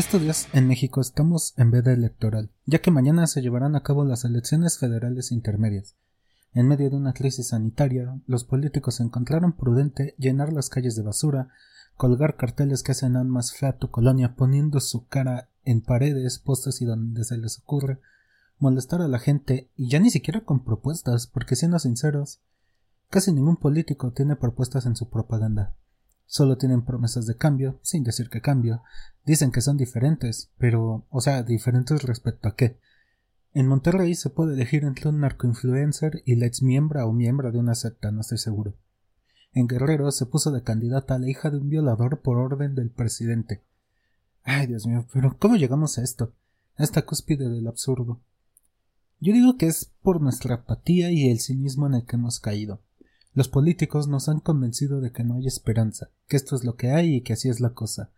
Estos días en México estamos en veda electoral, ya que mañana se llevarán a cabo las elecciones federales intermedias. En medio de una crisis sanitaria, los políticos encontraron prudente llenar las calles de basura, colgar carteles que hacen aún más fea tu colonia poniendo su cara en paredes, postes y donde se les ocurre, molestar a la gente y ya ni siquiera con propuestas, porque siendo sinceros, casi ningún político tiene propuestas en su propaganda. Solo tienen promesas de cambio, sin decir que cambio. Dicen que son diferentes, pero, o sea, diferentes respecto a qué. En Monterrey se puede elegir entre un narcoinfluencer y la ex miembro o miembro de una secta, no estoy seguro. En Guerrero se puso de candidata a la hija de un violador por orden del presidente. Ay, Dios mío, pero ¿cómo llegamos a esto? A esta cúspide del absurdo. Yo digo que es por nuestra apatía y el cinismo en el que hemos caído. Los políticos nos han convencido de que no hay esperanza, que esto es lo que hay y que así es la cosa.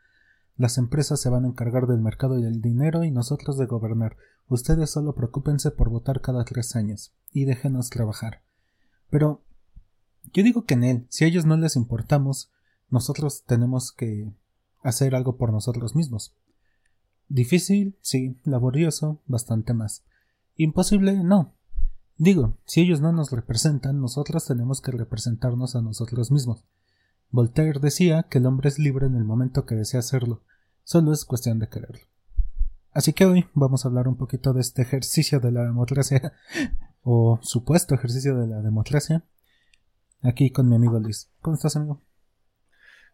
Las empresas se van a encargar del mercado y del dinero y nosotros de gobernar. Ustedes solo preocúpense por votar cada tres años y déjenos trabajar. Pero yo digo que en él, si a ellos no les importamos, nosotros tenemos que hacer algo por nosotros mismos. Difícil, sí, laborioso, bastante más. Imposible, no, Digo, si ellos no nos representan, nosotros tenemos que representarnos a nosotros mismos. Voltaire decía que el hombre es libre en el momento que desea hacerlo, solo es cuestión de quererlo. Así que hoy vamos a hablar un poquito de este ejercicio de la democracia, o supuesto ejercicio de la democracia, aquí con mi amigo Luis. ¿Cómo estás, amigo?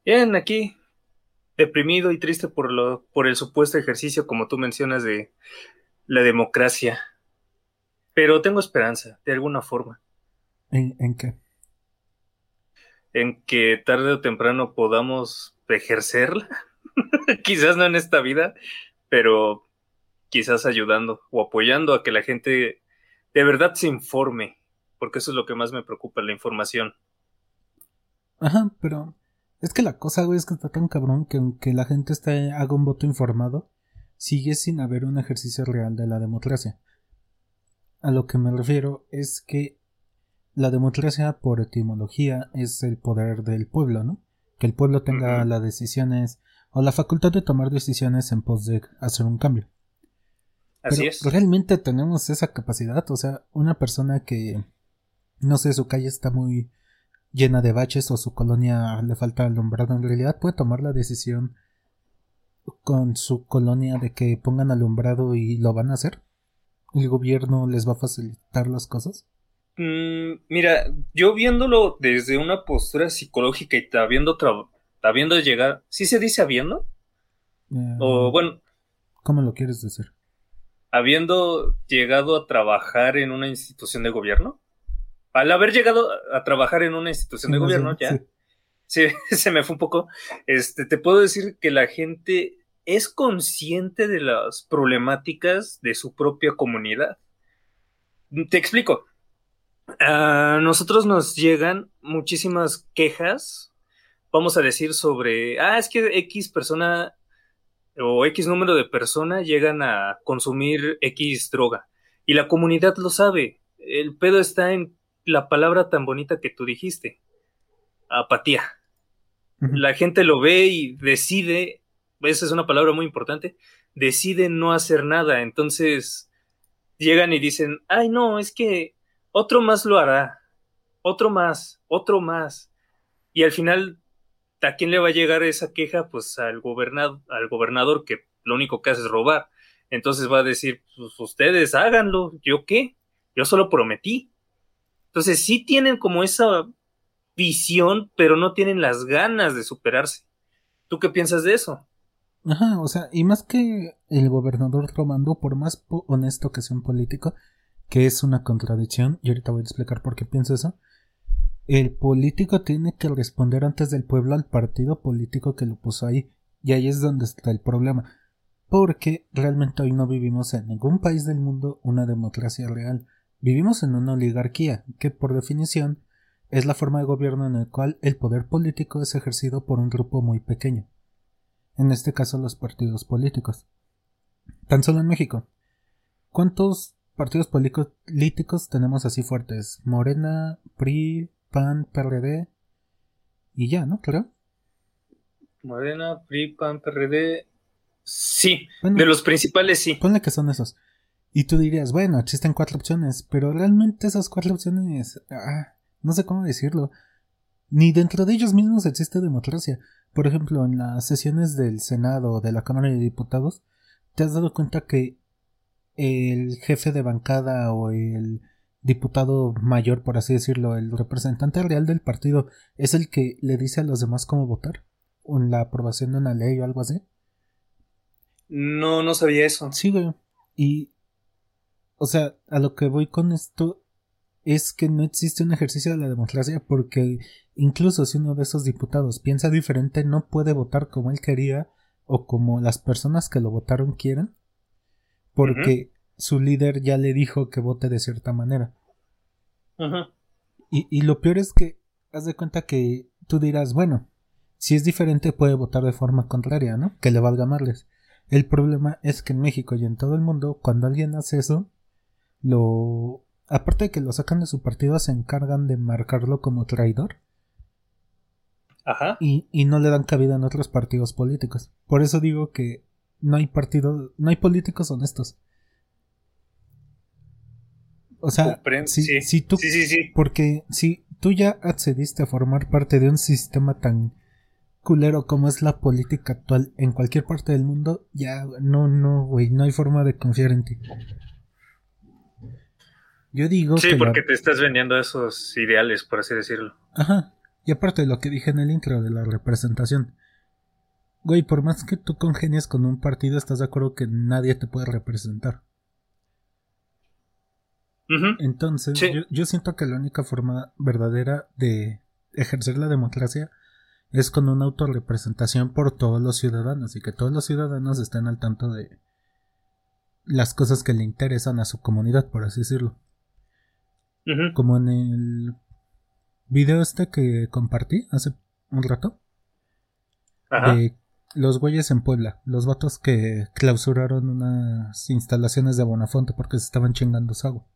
Bien, aquí, deprimido y triste por, lo, por el supuesto ejercicio, como tú mencionas, de la democracia. Pero tengo esperanza, de alguna forma. ¿En, qué? En que tarde o temprano podamos ejercerla. quizás no en esta vida, pero quizás ayudando o apoyando a que la gente de verdad se informe, porque eso es lo que más me preocupa, la información. Ajá, pero es que la cosa, güey, es que está tan cabrón que aunque la gente haga un voto informado, sigue sin haber un ejercicio real de la democracia. A lo que me refiero es que la democracia, por etimología, es el poder del pueblo, ¿no? Que el pueblo tenga las decisiones o la facultad de tomar decisiones en pos de hacer un cambio. Así es. Realmente tenemos esa capacidad, o sea, una persona que, no sé, su calle está muy llena de baches o su colonia le falta alumbrado, en realidad puede tomar la decisión con su colonia de que pongan alumbrado y lo van a hacer el gobierno les va a facilitar las cosas? Mm, mira, yo viéndolo desde una postura psicológica y habiendo, habiendo llegar, ¿sí se dice habiendo? Eh, o bueno. ¿Cómo lo quieres decir? Habiendo llegado a trabajar en una institución de gobierno. Al haber llegado a trabajar en una institución de gobierno, ya. Sí. se me fue un poco. Este, te puedo decir que la gente es consciente de las problemáticas de su propia comunidad. Te explico. A nosotros nos llegan muchísimas quejas, vamos a decir, sobre, ah, es que X persona o X número de personas llegan a consumir X droga. Y la comunidad lo sabe. El pedo está en la palabra tan bonita que tú dijiste. Apatía. La gente lo ve y decide esa es una palabra muy importante, deciden no hacer nada. Entonces llegan y dicen, ay no, es que otro más lo hará, otro más, otro más. Y al final, ¿a quién le va a llegar esa queja? Pues al, al gobernador que lo único que hace es robar. Entonces va a decir, pues ustedes háganlo, ¿yo qué? Yo solo prometí. Entonces sí tienen como esa visión, pero no tienen las ganas de superarse. ¿Tú qué piensas de eso? Ajá, o sea, y más que el gobernador Romando, por más honesto que sea un político, que es una contradicción, y ahorita voy a explicar por qué pienso eso, el político tiene que responder antes del pueblo al partido político que lo puso ahí, y ahí es donde está el problema, porque realmente hoy no vivimos en ningún país del mundo una democracia real, vivimos en una oligarquía, que por definición es la forma de gobierno en el cual el poder político es ejercido por un grupo muy pequeño en este caso los partidos políticos. Tan solo en México. ¿Cuántos partidos políticos tenemos así fuertes? Morena, PRI, PAN, PRD y ya, ¿no? Creo. Morena, PRI, PAN, PRD. Sí, de los principales sí. Ponle que son esos. Y tú dirías, bueno, existen cuatro opciones, pero realmente esas cuatro opciones, ah, no sé cómo decirlo, ni dentro de ellos mismos existe democracia. Por ejemplo, en las sesiones del Senado o de la Cámara de Diputados, ¿te has dado cuenta que el jefe de bancada o el diputado mayor, por así decirlo, el representante real del partido, es el que le dice a los demás cómo votar? ¿O en la aprobación de una ley o algo así? No, no sabía eso. Sí, güey. Y. O sea, a lo que voy con esto es que no existe un ejercicio de la democracia porque incluso si uno de esos diputados piensa diferente no puede votar como él quería o como las personas que lo votaron quieren porque su líder ya le dijo que vote de cierta manera. y, y lo peor es que haz de cuenta que tú dirás, bueno, si es diferente puede votar de forma contraria, ¿no? Que le valga marles. El problema es que en México y en todo el mundo, cuando alguien hace eso, lo aparte de que lo sacan de su partido, se encargan de marcarlo como traidor. Ajá. Y, y no le dan cabida en otros partidos políticos. Por eso digo que no hay partido, no hay políticos honestos. O sea, si, sí. si tú, sí, sí, porque si tú ya accediste a formar parte de un sistema tan culero como es la política actual en cualquier parte del mundo, ya no, no, güey, no hay forma de confiar en ti. Yo digo sí, porque te estás vendiendo esos ideales, por así decirlo. Ajá. Y aparte de lo que dije en el intro de la representación. Güey, por más que tú congenies con un partido, estás de acuerdo que nadie te puede representar. Entonces, yo, yo, siento que la única forma verdadera de ejercer la democracia es con una autorrepresentación por todos los ciudadanos y que todos los ciudadanos estén al tanto de las cosas que le interesan a su comunidad, por así decirlo. Como en el video este que compartí hace un rato. De los güeyes en Puebla, los vatos que clausuraron unas instalaciones de Bonafonte porque se estaban chingando su agua.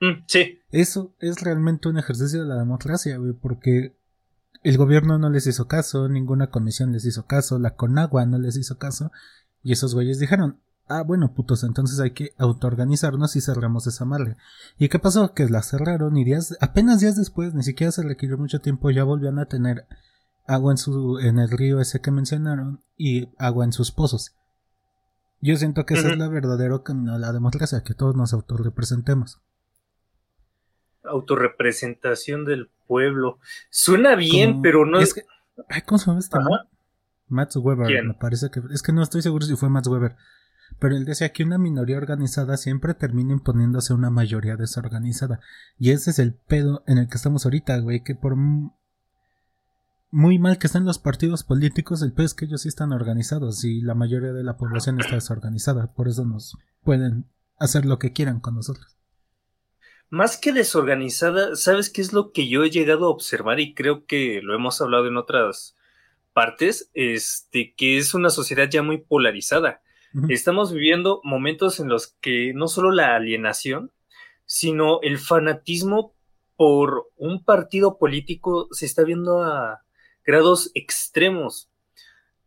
Mm, sí. Eso es realmente un ejercicio de la democracia, güey, porque el gobierno no les hizo caso, ninguna comisión les hizo caso, la Conagua no les hizo caso, y esos güeyes dijeron, ah, bueno, putos, entonces hay que autoorganizarnos y cerramos esa madre. ¿Y qué pasó? Que la cerraron y días, apenas días después, ni siquiera se requirió mucho tiempo, ya volvían a tener agua en su, en el río ese que mencionaron y agua en sus pozos. Yo siento que ese es la verdadero camino a la democracia, que todos nos autorrepresentemos. Autorrepresentación del pueblo. Suena bien, pero no es. ¿Cómo se llama este? Matt Weber, me parece que. Es que no estoy seguro si fue Matt Weber. Pero él decía que una minoría organizada siempre termina imponiéndose una mayoría desorganizada. Y ese es el pedo en el que estamos ahorita, güey. Que por muy mal que estén los partidos políticos, el pedo es que ellos sí están organizados y la mayoría de la población está desorganizada. Por eso nos pueden hacer lo que quieran con nosotros. Más que desorganizada, ¿sabes qué es lo que yo he llegado a observar? Y creo que lo hemos hablado en otras partes, este, que es una sociedad ya muy polarizada Estamos viviendo momentos en los que no solo la alienación, sino el fanatismo por un partido político se está viendo a grados extremos.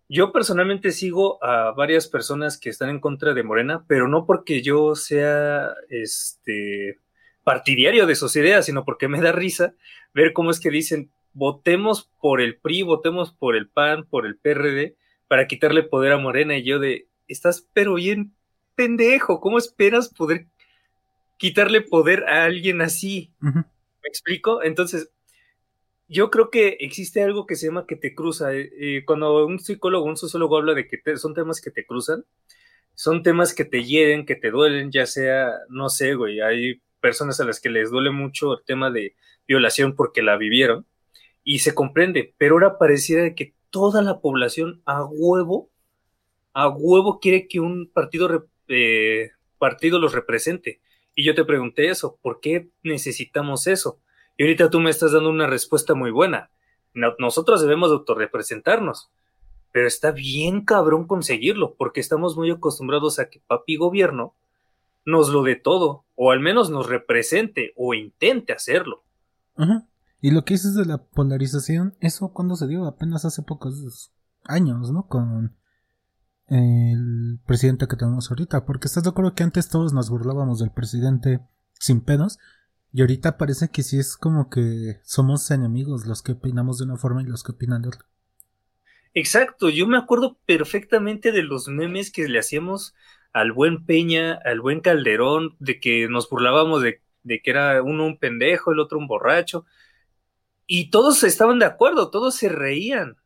Yo personalmente sigo a varias personas que están en contra de Morena, pero no porque yo sea este partidario de sus ideas, sino porque me da risa ver cómo es que dicen votemos por el PRI, votemos por el PAN, por el PRD, para quitarle poder a Morena. Y yo de, estás pero bien pendejo. ¿Cómo esperas poder quitarle poder a alguien así? ¿Me explico? Entonces, yo creo que existe algo que se llama que te cruza. Eh, eh, cuando un psicólogo, un sociólogo habla de que son temas que te cruzan, son temas que te hieren, que te duelen, ya sea, no sé, güey, hay personas a las que les duele mucho el tema de violación porque la vivieron y se comprende, pero ahora pareciera que toda la población a huevo a huevo quiere que un partido, eh, partido los represente. Y yo te pregunté eso, ¿por qué necesitamos eso? Y ahorita tú me estás dando una respuesta muy buena. nosotros debemos autorrepresentarnos, pero está bien cabrón conseguirlo, porque estamos muy acostumbrados a que papi gobierno nos lo dé todo, o al menos nos represente o intente hacerlo. Y lo que dices de la polarización, eso cuando se dio apenas hace pocos años, ¿no? Con el presidente que tenemos ahorita, porque estás de acuerdo que antes todos nos burlábamos del presidente sin pedos, y ahorita parece que sí es como que somos enemigos los que opinamos de una forma y los que opinan de otra. Exacto, yo me acuerdo perfectamente de los memes que le hacíamos al buen Peña, al buen Calderón, de que nos burlábamos de, de que era uno un pendejo, el otro un borracho, y todos estaban de acuerdo, todos se reían.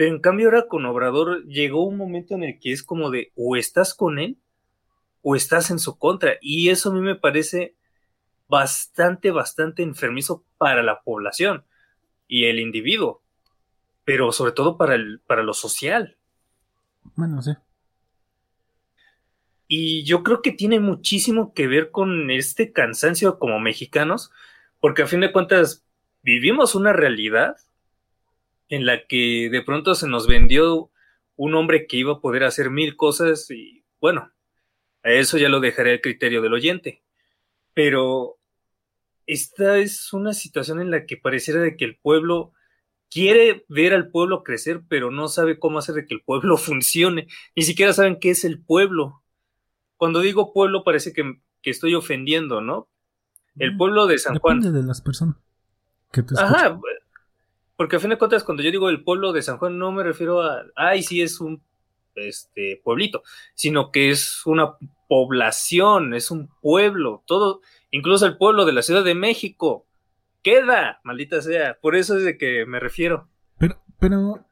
Pero en cambio ahora con Obrador llegó un momento en el que es como de o estás con él o estás en su contra. Y eso a mí me parece bastante, bastante enfermizo para la población y el individuo, pero sobre todo para, el, para lo social. Bueno, sí. Y yo creo que tiene muchísimo que ver con este cansancio como mexicanos, porque a fin de cuentas vivimos una realidad en la que de pronto se nos vendió un hombre que iba a poder hacer mil cosas y bueno, a eso ya lo dejaré al criterio del oyente. Pero esta es una situación en la que pareciera de que el pueblo quiere ver al pueblo crecer, pero no sabe cómo hacer de que el pueblo funcione. Ni siquiera saben qué es el pueblo. Cuando digo pueblo parece que, estoy ofendiendo, ¿no? El mm, pueblo de San Juan. de las personas. Ajá, porque a fin de cuentas cuando yo digo el pueblo de San Juan no me refiero a, ay, sí es un este pueblito, sino que es una población, es un pueblo, todo, incluso el pueblo de la Ciudad de México, queda, maldita sea, por eso es de que me refiero. Pero, pero,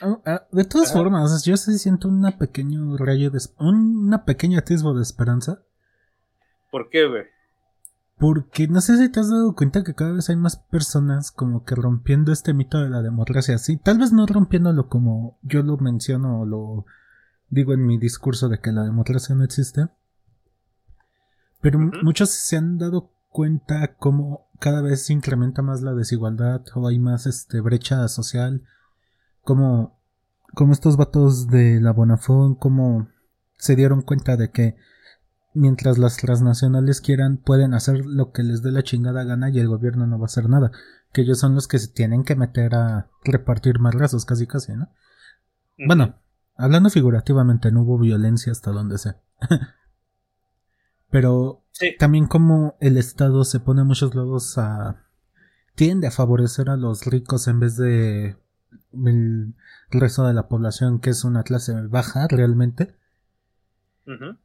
ah, ah, de todas formas, yo sí siento una pequeño rayo de, una pequeña atisbo de esperanza. ¿Por qué, güey? Porque no sé si te has dado cuenta que cada vez hay más personas como que rompiendo este mito de la democracia así. Tal vez no rompiéndolo como yo lo menciono o lo digo en mi discurso de que la democracia no existe. Pero muchos se han dado cuenta como cada vez se incrementa más la desigualdad o hay más este brecha social. Como, como estos vatos de la Bonafón, como se dieron cuenta de que mientras las transnacionales quieran, pueden hacer lo que les dé la chingada gana y el gobierno no va a hacer nada. Que ellos son los que se tienen que meter a repartir más rasos, casi casi, ¿no? Bueno, hablando figurativamente, no hubo violencia hasta donde sé. Pero también como el Estado se pone muchos lados a... tiende a favorecer a los ricos en vez de el resto de la población que es una clase baja realmente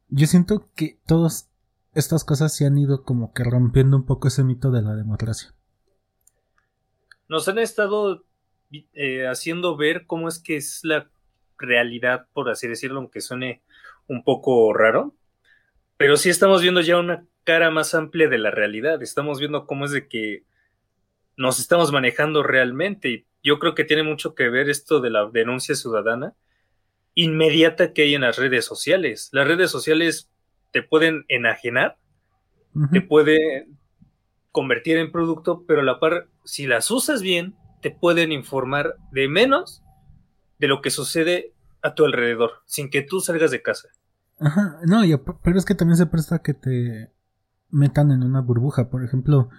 yo siento que todas estas cosas se han ido como que rompiendo un poco ese mito de la democracia. Nos han estado eh, haciendo ver cómo es que es la realidad, por así decirlo, aunque suene un poco raro. Pero sí estamos viendo ya una cara más amplia de la realidad. Estamos viendo cómo es de que nos estamos manejando realmente. Y yo creo que tiene mucho que ver esto de la denuncia ciudadana inmediata que hay en las redes sociales. Las redes sociales te pueden enajenar, te pueden convertir en producto, pero a la par, si las usas bien, te pueden informar de menos de lo que sucede a tu alrededor, sin que tú salgas de casa. Ajá, no, pero es que también se presta que te metan en una burbuja. Por ejemplo,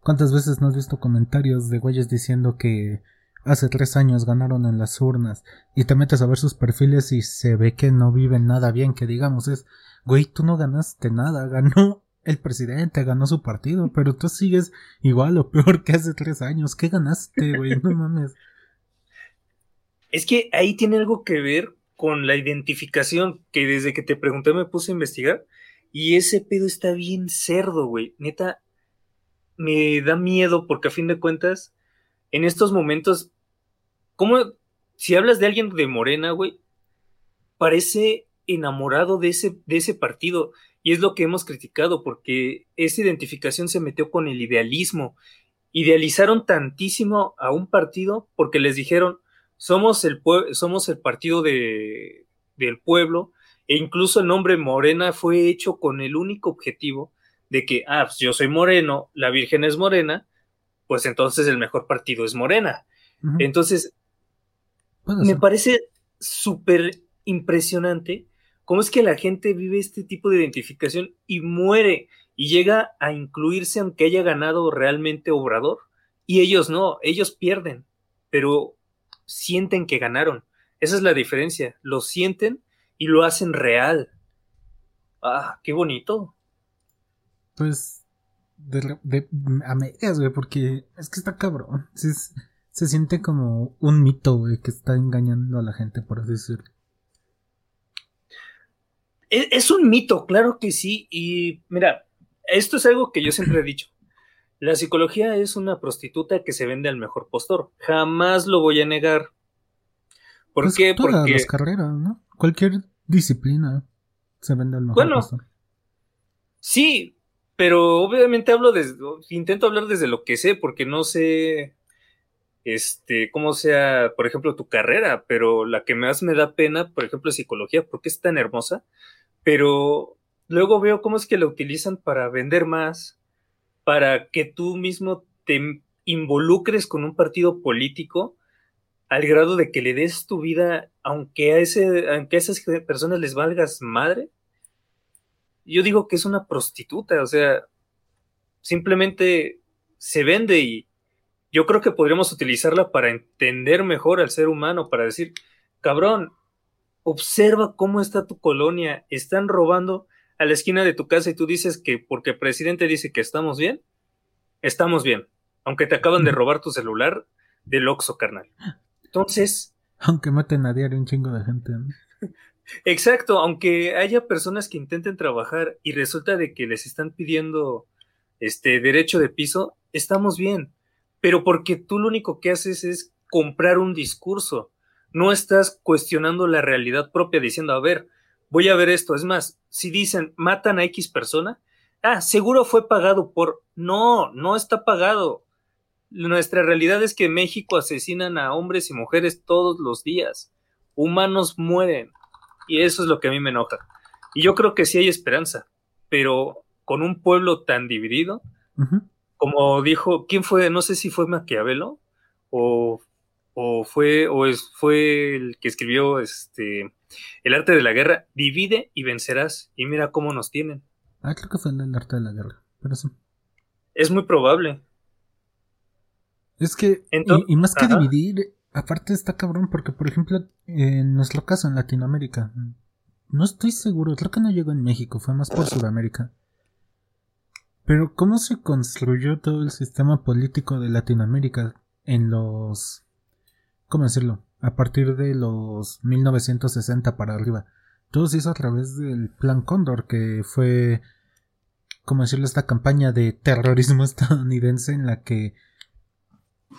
¿cuántas veces no has visto comentarios de güeyes diciendo que hace tres años ganaron en las urnas y te metes a ver sus perfiles y se ve que no viven nada bien, que digamos es, güey, tú no ganaste nada, ganó el presidente, ganó su partido, pero tú sigues igual o peor que hace tres años, ¿qué ganaste, güey? No mames. Es que ahí tiene algo que ver con la identificación que desde que te pregunté me puse a investigar y ese pedo está bien cerdo, güey. Neta, me da miedo porque a fin de cuentas, en estos momentos ¿Cómo, si hablas de alguien de Morena, güey, parece enamorado de ese, de ese partido? Y es lo que hemos criticado, porque esa identificación se metió con el idealismo. Idealizaron tantísimo a un partido porque les dijeron, somos el, somos el partido de, del pueblo, e incluso el nombre Morena fue hecho con el único objetivo de que, ah, pues yo soy moreno, la Virgen es morena, pues entonces el mejor partido es Morena. Entonces, me parece súper impresionante cómo es que la gente vive este tipo de identificación y muere y llega a incluirse aunque haya ganado realmente Obrador. Y ellos no, ellos pierden, pero sienten que ganaron. Esa es la diferencia. Lo sienten y lo hacen real. Ah, qué bonito. Pues, de, a medias, güey, porque es que está cabrón. se siente como un mito, güey, que está engañando a la gente, por así decirlo. Es, es un mito, claro que sí. Y mira, esto es algo que yo siempre he dicho. La psicología es una prostituta que se vende al mejor postor. Jamás lo voy a negar. ¿Por pues qué? Todas Porque las carreras, ¿no? Cualquier disciplina se vende al mejor postor. Sí, pero obviamente hablo desde, intento hablar desde lo que sé, porque no sé, este, cómo sea, por ejemplo, tu carrera, pero la que más me da pena, por ejemplo, es psicología, porque es tan hermosa, pero luego veo cómo es que la utilizan para vender más, para que tú mismo te involucres con un partido político al grado de que le des tu vida, aunque a, ese, aunque a esas personas les valgas madre. Yo digo que es una prostituta, o sea, simplemente se vende y yo creo que podríamos utilizarla para entender mejor al ser humano, para decir, cabrón, observa cómo está tu colonia, están robando a la esquina de tu casa y tú dices que porque el presidente dice que estamos bien, estamos bien. Aunque te acaban de robar tu celular del Oxxo, carnal. Entonces. Aunque maten a diario un chingo de gente. Exacto, aunque haya personas que intenten trabajar y resulta de que les están pidiendo este derecho de piso, estamos bien. Pero porque tú lo único que haces es comprar un discurso. No estás cuestionando la realidad propia diciendo, a ver, voy a ver esto. Es más, si dicen matan a X persona, ah, seguro fue pagado por... No, no está pagado. Nuestra realidad es que en México asesinan a hombres y mujeres todos los días. Humanos mueren. Y eso es lo que a mí me enoja. Y yo creo que sí hay esperanza, pero con un pueblo tan dividido, como dijo, ¿quién fue? No sé si fue Maquiavelo o, o fue, o es, fue el que escribió este el arte de la guerra, divide y vencerás. Y mira cómo nos tienen. Ah, creo que fue el arte de la guerra. Pero sí. Es muy probable. Es que, y, más que dividir, aparte está cabrón, porque por ejemplo, en nuestro caso en Latinoamérica, no estoy seguro, creo que no llegó en México, fue más por Sudamérica. Pero ¿cómo se construyó todo el sistema político de Latinoamérica en los... ¿Cómo decirlo? a partir de los 1960 para arriba. Todo se hizo a través del Plan Cóndor, que fue, como decirlo, esta campaña de terrorismo estadounidense en la que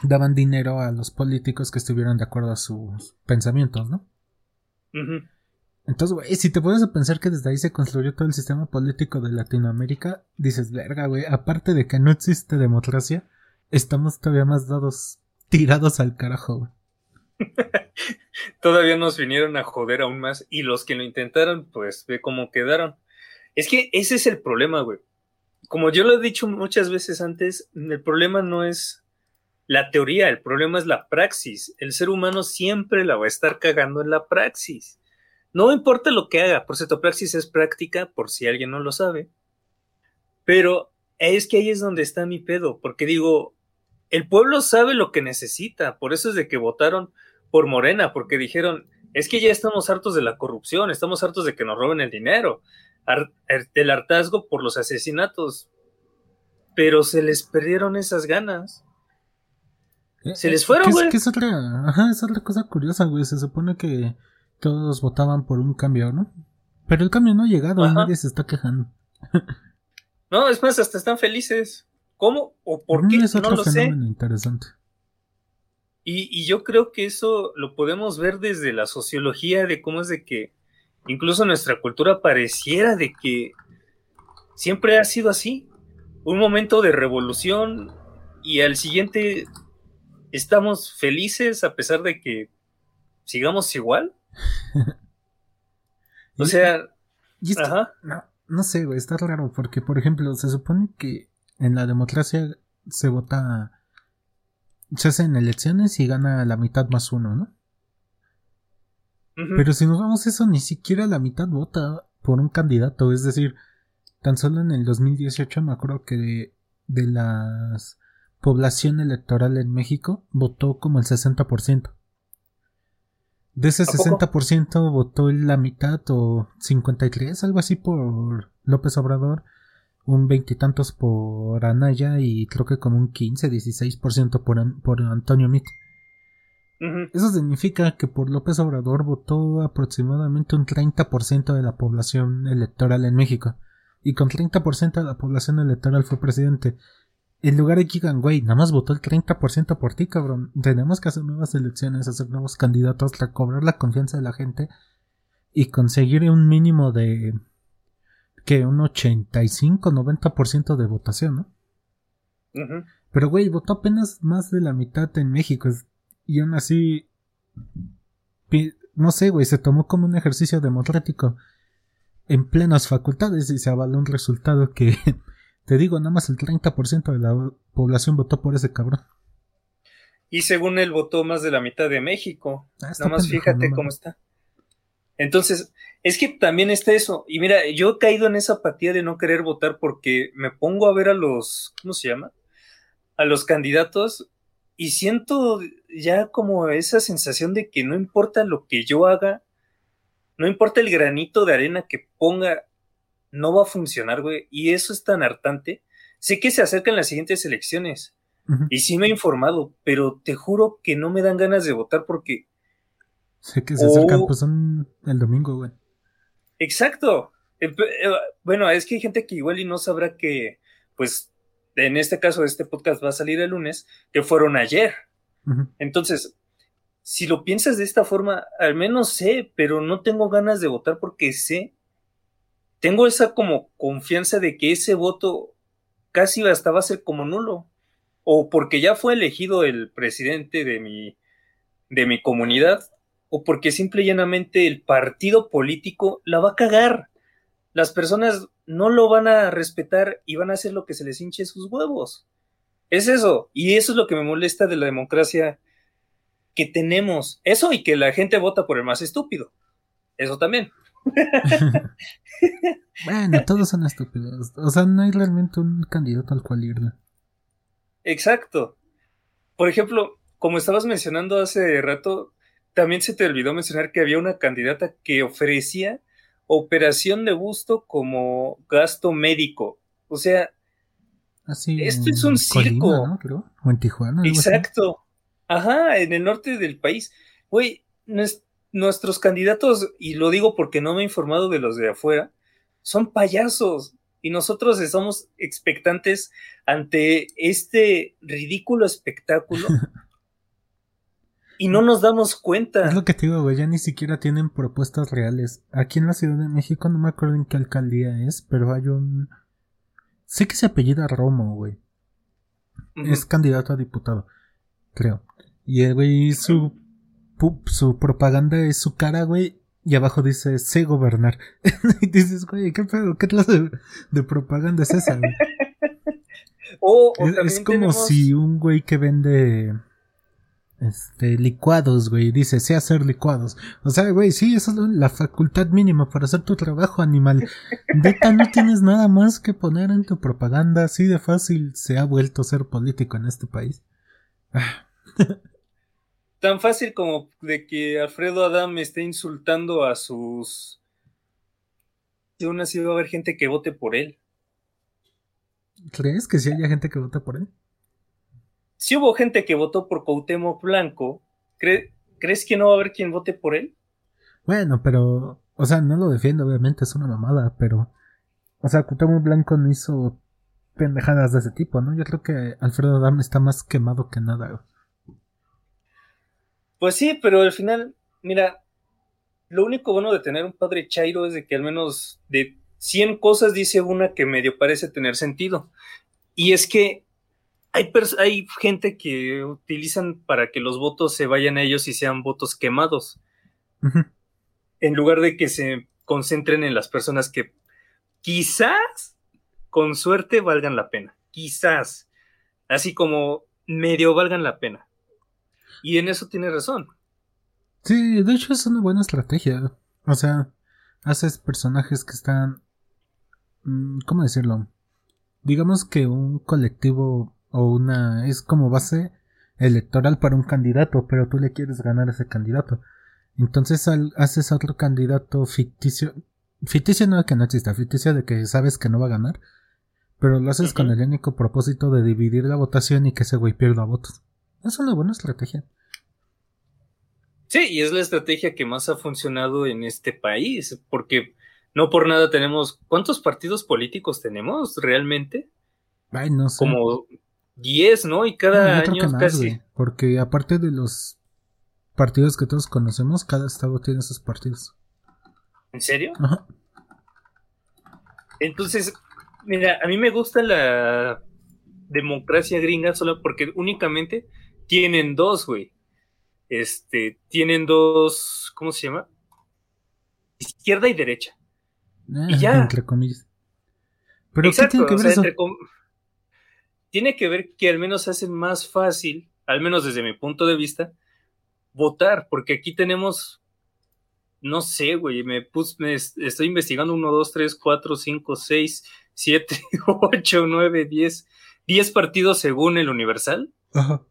daban dinero a los políticos que estuvieran de acuerdo a sus pensamientos, ¿no? Entonces, güey, si te puedes pensar que desde ahí se construyó todo el sistema político de Latinoamérica, dices, verga, güey, aparte de que no existe democracia, estamos todavía más dados tirados al carajo, güey. Todavía nos vinieron a joder aún más y los que lo intentaron, pues ve cómo quedaron. Es que ese es el problema, güey. Como yo lo he dicho muchas veces antes, el problema no es la teoría, el problema es la praxis. El ser humano siempre la va a estar cagando en la praxis. No importa lo que haga, por cierto, praxis es práctica, por si alguien no lo sabe. Pero es que ahí es donde está mi pedo, porque digo, el pueblo sabe lo que necesita, por eso es de que votaron por Morena, porque dijeron, es que ya estamos hartos de la corrupción, estamos hartos de que nos roben el dinero, del hartazgo por los asesinatos, pero se les perdieron esas ganas. Eh, se les eh, fueron, güey. es otra, ajá, es otra cosa curiosa, güey. Se supone que todos votaban por un cambio, ¿no? Pero el cambio no ha llegado, nadie se está quejando. no, es más, hasta están felices. ¿Cómo o por qué? no lo sé. Interesante. Y, yo creo que eso lo podemos ver desde la sociología de cómo es de que incluso nuestra cultura pareciera de que siempre ha sido así. Un momento de revolución y al siguiente estamos felices a pesar de que sigamos igual. o sea, no, no, sé, güey, está raro porque, por ejemplo, se supone que en la democracia se vota se hacen elecciones y gana la mitad más uno, ¿no? Pero si nos vamos a eso, ni siquiera la mitad vota por un candidato. Es decir, tan solo en el 2018 me acuerdo que de, de la población electoral en México votó como el 60%. De ese 60% votó la mitad o 53, algo así por López Obrador, un veintitantos por Anaya y creo que como un 15, 16% por, por Antonio Mitt. Eso significa que por López Obrador votó aproximadamente un 30% de la población electoral en México. Y con 30% de la población electoral fue presidente. En lugar de que digan, güey, nada más votó el 30% por ti, cabrón. Tenemos que hacer nuevas elecciones, hacer nuevos candidatos, recobrar la confianza de la gente y conseguir un mínimo de que un 85-90% de votación, ¿no? Pero, güey, votó apenas más de la mitad en México. Y aún así, no sé, güey, se tomó como un ejercicio democrático en plenas facultades y se avaló un resultado que, te digo, nada más el 30% de la población votó por ese cabrón. Y según él votó más de la mitad de México. Ah, nada más fíjate cómo está. Entonces, es que también está eso. Y mira, yo he caído en esa apatía de no querer votar porque me pongo a ver a los, ¿cómo se llama? A los candidatos y siento ya como esa sensación de que no importa lo que yo haga, no importa el granito de arena que ponga, no va a funcionar, güey. Y eso es tan hartante. Sé que se acercan las siguientes elecciones. Y sí me he informado, pero te juro que no me dan ganas de votar porque. Sé que se acercan, pues son el domingo, güey. Exacto. Eh, eh, bueno, es que hay gente que igual y no sabrá que, pues, en este caso, este podcast va a salir el lunes, que fueron ayer. Entonces, si lo piensas de esta forma, al menos sé, pero no tengo ganas de votar porque sé, tengo esa como confianza de que ese voto casi hasta va a ser como nulo. O porque ya fue elegido el presidente de mi, de mi comunidad, o porque simple y llanamente el partido político la va a cagar. Las personas no lo van a respetar y van a hacer lo que se les hinche sus huevos. Es eso. Y eso es lo que me molesta de la democracia que tenemos. Eso y que la gente vota por el más estúpido. Eso también. bueno, todos son estúpidos. O sea, no hay realmente un candidato al cual irle. Exacto. Por ejemplo, como estabas mencionando hace rato, también se te olvidó mencionar que había una candidata que ofrecía operación de busto como gasto médico. O sea, Así esto es un circo. ¿no? O en Tijuana. Exacto. Ajá, en el norte del país. Güey, nuestros candidatos, y lo digo porque no me he informado de los de afuera, son payasos. Y nosotros estamos expectantes ante este ridículo espectáculo y no nos damos cuenta. Es lo que te digo, güey, ya ni siquiera tienen propuestas reales. Aquí en la Ciudad de México, no me acuerdo en qué alcaldía es, pero hay un... Sé que se apellida Romo, güey. Es candidato a diputado, creo. Y el güey, su, su propaganda es su cara, güey, y abajo dice, sé gobernar. y dices, güey, ¿qué pedo? ¿Qué clase de, propaganda es esa, güey? es, como si un güey que vende este, licuados, güey. Dice, sé hacer licuados. O sea, güey, sí, esa es la facultad mínima para hacer tu trabajo, animal. Neta, no tienes nada más que poner en tu propaganda. Así de fácil se ha vuelto a ser político en este país. Tan fácil como de que Alfredo Adam esté insultando a sus. Y aún así va a haber gente que vote por él. ¿Crees que sí haya gente que vote por él? si hubo gente que votó por Cuauhtémoc Blanco, ¿crees que no va a haber quien vote por él? Bueno, pero, o sea, no lo defiendo, obviamente, es una mamada, pero, o sea, Cuauhtémoc Blanco no hizo pendejadas de ese tipo, ¿no? Yo creo que Alfredo Adam está más quemado que nada. Pues sí, pero al final, mira, lo único bueno de tener un padre Chairo es de que al menos de 100 cosas dice una que medio parece tener sentido. Y es que hay, gente que utilizan para que los votos se vayan a ellos y sean votos quemados. En lugar de que se concentren en las personas que quizás, con suerte, valgan la pena. Quizás. Así como medio valgan la pena. Y en eso tiene razón. Sí, de hecho es una buena estrategia. O sea, haces personajes que están... Mm, ¿Cómo decirlo? Digamos que un colectivo o una es como base electoral para un candidato, pero tú le quieres ganar a ese candidato. Entonces haces otro candidato ficticio. Ficticio no de que no exista, ficticio de que sabes que no va a ganar. Pero lo haces con el único propósito de dividir la votación y que ese güey pierda votos. Es una buena estrategia. Sí, y es la estrategia que más ha funcionado en este país, porque no por nada tenemos. ¿Cuántos partidos políticos tenemos realmente? Ay, no sé. Como 10, ¿no? Y cada año casi. porque aparte de los partidos que todos conocemos, cada estado tiene sus partidos. ¿En serio? Ajá. Entonces, mira, a mí me gusta la democracia gringa solo porque únicamente tienen dos, güey. Este, tienen dos, ¿cómo se llama? Izquierda y derecha. Ah, y ya. Entre comillas. Pero ¿qué tiene que ver eso? Tiene que ver que al menos hacen más fácil, al menos desde mi punto de vista, votar, porque aquí tenemos, no sé, güey, me, puse, me estoy investigando 1, 2, 3, 4, 5, 6, 7, 8, 9, 10, 10 partidos según el Universal. Ajá.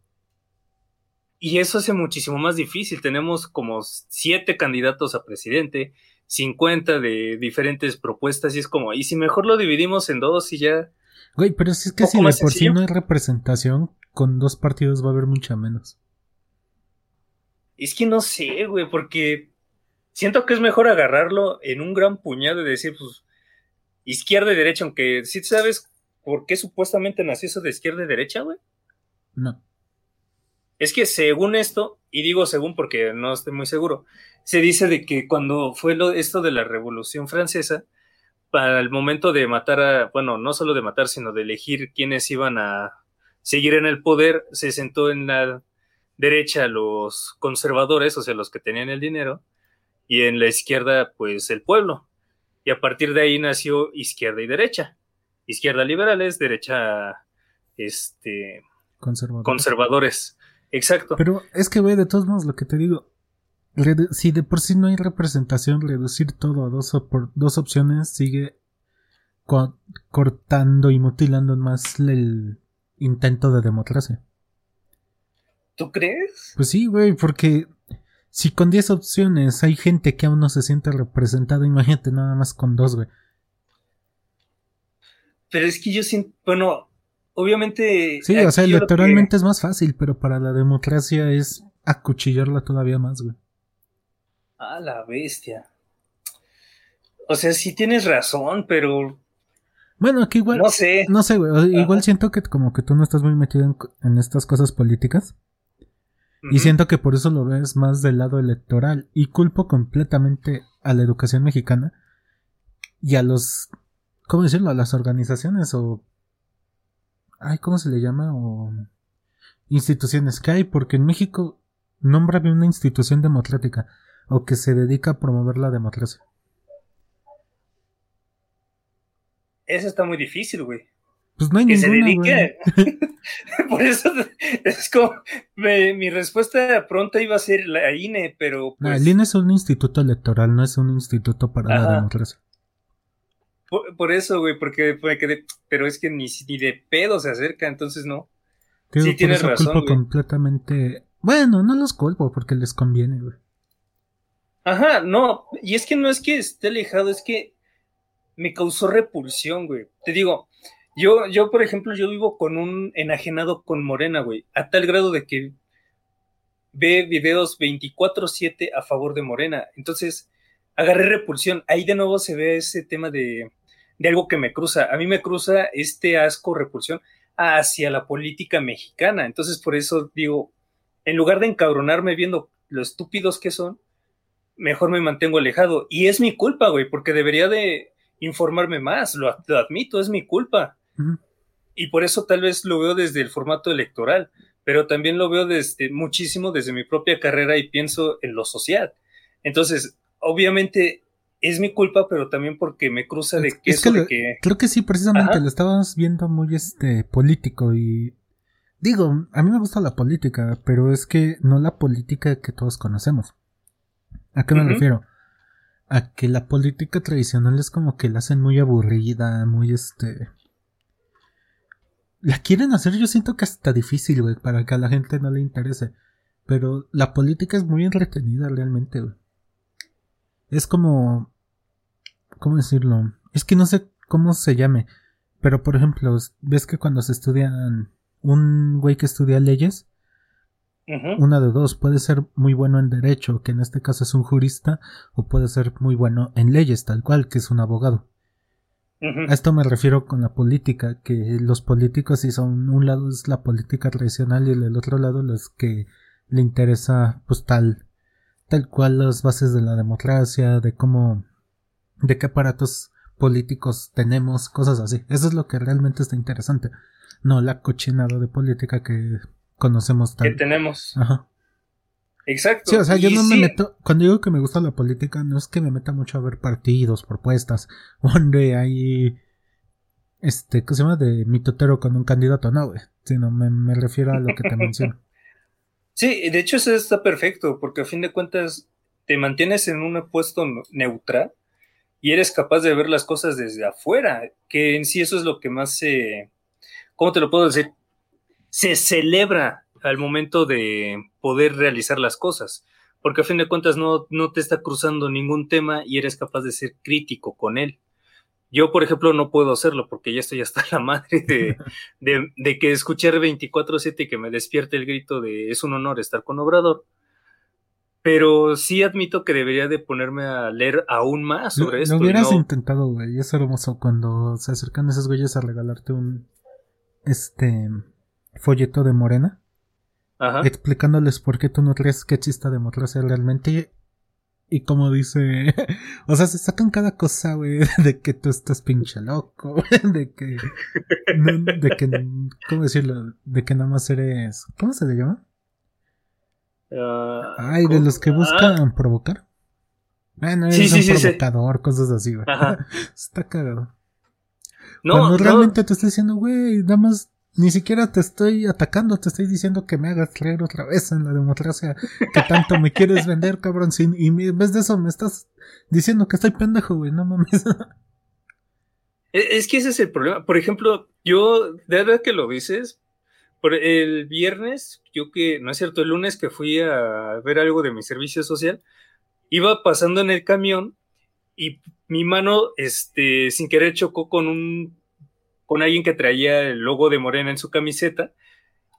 Y eso hace muchísimo más difícil. Tenemos como 7 candidatos a presidente, 50 de diferentes propuestas y es como, y si mejor lo dividimos en dos y ya... Güey, pero si es que si de por sí no hay representación, con dos partidos va a haber mucha menos. Es que no sé, güey, porque siento que es mejor agarrarlo en un gran puñado y decir, pues, izquierda y derecha, aunque sí sabes por qué supuestamente nació eso de izquierda y derecha, güey. No. Es que según esto, y digo según porque no estoy muy seguro, se dice de que cuando fue lo, esto de la Revolución Francesa, para el momento de matar a, bueno, no solo de matar, sino de elegir quiénes iban a seguir en el poder, se sentó en la derecha los conservadores, o sea, los que tenían el dinero, y en la izquierda, pues el pueblo. Y a partir de ahí nació izquierda y derecha. Izquierda liberales, derecha este conservadores. Exacto. Pero es que, güey, de todos modos, lo que te digo, si de por sí no hay representación, reducir todo a dos, dos opciones sigue cortando y mutilando más el intento de democracia. ¿Tú crees? Pues sí, güey, porque si con 10 opciones hay gente que aún no se siente representada, imagínate nada más con dos, güey. Pero es que yo siento, bueno, obviamente... Sí, o sea, electoralmente es más fácil, pero para la democracia es acuchillarla todavía más, güey. Ah, la bestia. O sea, sí tienes razón, pero... Bueno, aquí igual... No sé. No sé, güey. Igual siento que como que tú no estás muy metido en estas cosas políticas. Y siento que por eso lo ves más del lado electoral. Y culpo completamente a la educación mexicana y a los. ¿Cómo decirlo? A las organizaciones o. Ay, ¿cómo se le llama? O. Instituciones que hay, porque en México nómbrame una institución democrática o que se dedica a promover la democracia. Eso está muy difícil, güey. Pues no hay que se dedique. Por eso es como mi respuesta pronta iba a ser la INE, pero pues... el INE es un instituto electoral, no es un instituto para la democracia. Por, eso, güey, porque pero es que ni, ni de pedo se acerca, entonces no. sí, tienes razón. Culpo completamente. Bueno, no los culpo porque les conviene, güey. Ajá, no, y es que no es que esté alejado, es que me causó repulsión, güey. Te digo, yo, yo, por ejemplo, yo vivo con un enajenado con Morena, güey, a tal grado de que ve videos 24/7 a favor de Morena. Entonces, agarré repulsión. Ahí de nuevo se ve ese tema de, de algo que me cruza. A mí me cruza este asco, repulsión hacia la política mexicana. Entonces, por eso digo, en lugar de encabronarme viendo lo estúpidos que son, mejor me mantengo alejado. Y es mi culpa, güey, porque debería de informarme más, lo, admito, es mi culpa. Y por eso tal vez lo veo desde el formato electoral, pero también lo veo desde muchísimo desde mi propia carrera y pienso en lo social. Entonces, obviamente es mi culpa, pero también porque me cruza de que, eso de que... Creo que sí, precisamente lo estábamos viendo muy este político y digo, a mí me gusta la política, pero es que no la política que todos conocemos. ¿A qué me refiero? A que la política tradicional es como que la hacen muy aburrida, muy este la quieren hacer, yo siento que hasta difícil, güey, para que a la gente no le interese. Pero la política es muy entretenida realmente, güey. Es como... ¿Cómo decirlo? Es que no sé cómo se llame. Pero por ejemplo, ves que cuando se estudian un güey que estudia leyes, una de dos, puede ser muy bueno en derecho, que en este caso es un jurista, o puede ser muy bueno en leyes, tal cual, que es un abogado. A esto me refiero con la política, que los políticos si son un lado es la política tradicional y el otro lado los que le interesa pues tal tal cual las bases de la democracia, de cómo de qué aparatos políticos tenemos, cosas así. Eso es lo que realmente está interesante. No la cochinada de política que conocemos Que tenemos. Ajá. Exacto. Sí, o sea, yo no me meto. Cuando digo que me gusta la política, no es que me meta mucho a ver partidos, propuestas, donde hay. Este, ¿qué se llama? De mitotero con un candidato, no, güey. Sino me, me refiero a lo que te menciono. Sí, de hecho, eso está perfecto, porque a fin de cuentas te mantienes en un puesto neutral y eres capaz de ver las cosas desde afuera, que en sí eso es lo que más se. ¿Cómo te lo puedo decir? Se celebra al momento de poder realizar las cosas, porque a fin de cuentas no, no te está cruzando ningún tema y eres capaz de ser crítico con él. Yo, por ejemplo, no puedo hacerlo porque ya estoy hasta la madre de, de, de que escuchar 24-7 y que me despierte el grito de es un honor estar con Obrador. Pero sí admito que debería de ponerme a leer aún más sobre esto. Lo hubieras intentado, güey. Es hermoso cuando se acercan esos güeyes a regalarte un este folleto de morena explicándoles por qué tú no crees que exista democracia realmente. Y como dice, o sea, se sacan cada cosa, güey, de que tú estás pinche loco, de que, de que, ¿cómo decirlo? De que nada más eres, ¿cómo se le llama? Ah, Ay, de los que buscan ah. provocar. Bueno, eres un provocador, cosas así, güey. Está cagado. No, Cuando realmente te estoy diciendo, güey, nada más ni siquiera te estoy atacando, te estoy diciendo que me hagas creer otra vez en la democracia que tanto me quieres vender, cabrón. y en vez de eso me estás diciendo que estoy pendejo, güey, no mames. E, es que ese es el problema. Por ejemplo, yo, de verdad que lo dices, por el viernes, yo que, no es cierto, el lunes que fui a ver algo de mi servicio social, iba pasando en el camión y mi mano, este, sin querer chocó con un con alguien que traía el logo de Morena en su camiseta.